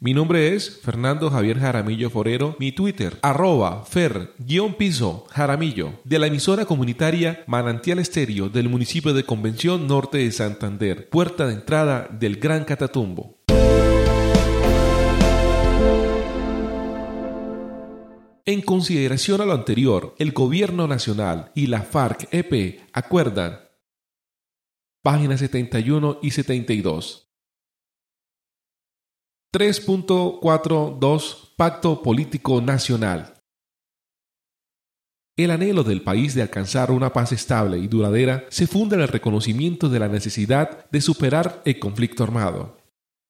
Mi nombre es Fernando Javier Jaramillo Forero, mi Twitter, arroba fer-piso Jaramillo, de la emisora comunitaria Manantial Estéreo del municipio de Convención Norte de Santander, puerta de entrada del Gran Catatumbo. En consideración a lo anterior, el Gobierno Nacional y la FARC-EP acuerdan. Páginas 71 y 72 3.42 Pacto Político Nacional. El anhelo del país de alcanzar una paz estable y duradera se funda en el reconocimiento de la necesidad de superar el conflicto armado.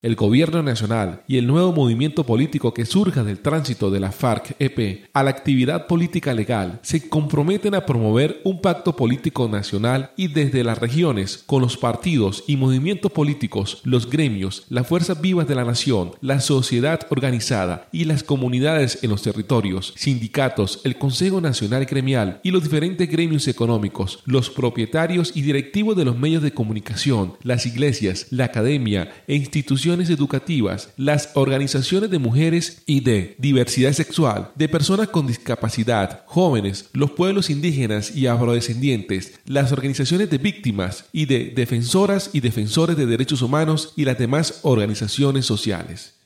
El gobierno nacional y el nuevo movimiento político que surja del tránsito de la FARC-EP a la actividad política legal se comprometen a promover un pacto político nacional y desde las regiones, con los partidos y movimientos políticos, los gremios, las fuerzas vivas de la nación, la sociedad organizada y las comunidades en los territorios, sindicatos, el Consejo Nacional Gremial y los diferentes gremios económicos, los propietarios y directivos de los medios de comunicación, las iglesias, la academia e instituciones educativas, las organizaciones de mujeres y de diversidad sexual, de personas con discapacidad, jóvenes, los pueblos indígenas y afrodescendientes, las organizaciones de víctimas y de defensoras y defensores de derechos humanos y las demás organizaciones sociales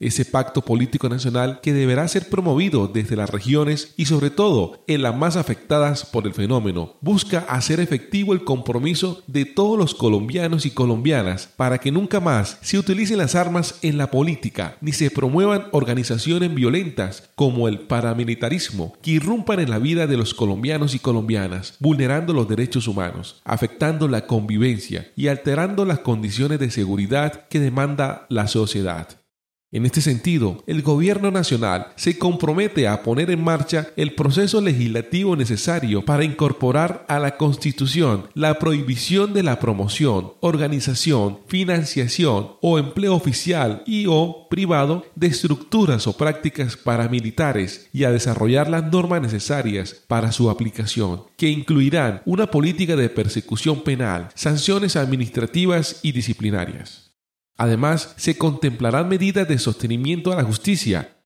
ese pacto político nacional que deberá ser promovido desde las regiones y sobre todo en las más afectadas por el fenómeno, busca hacer efectivo el compromiso de todos los colombianos y colombianas para que nunca más se utilicen las armas en la política ni se promuevan organizaciones violentas como el paramilitarismo que irrumpan en la vida de los colombianos y colombianas, vulnerando los derechos humanos, afectando la convivencia y alterando las condiciones de seguridad que demanda la sociedad. En este sentido, el Gobierno Nacional se compromete a poner en marcha el proceso legislativo necesario para incorporar a la Constitución la prohibición de la promoción, organización, financiación o empleo oficial y o privado de estructuras o prácticas paramilitares y a desarrollar las normas necesarias para su aplicación, que incluirán una política de persecución penal, sanciones administrativas y disciplinarias. Además, se contemplarán medidas de sostenimiento a la justicia.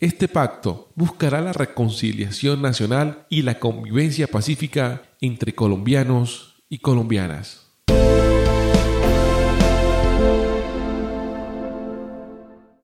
Este pacto buscará la reconciliación nacional y la convivencia pacífica entre colombianos y colombianas.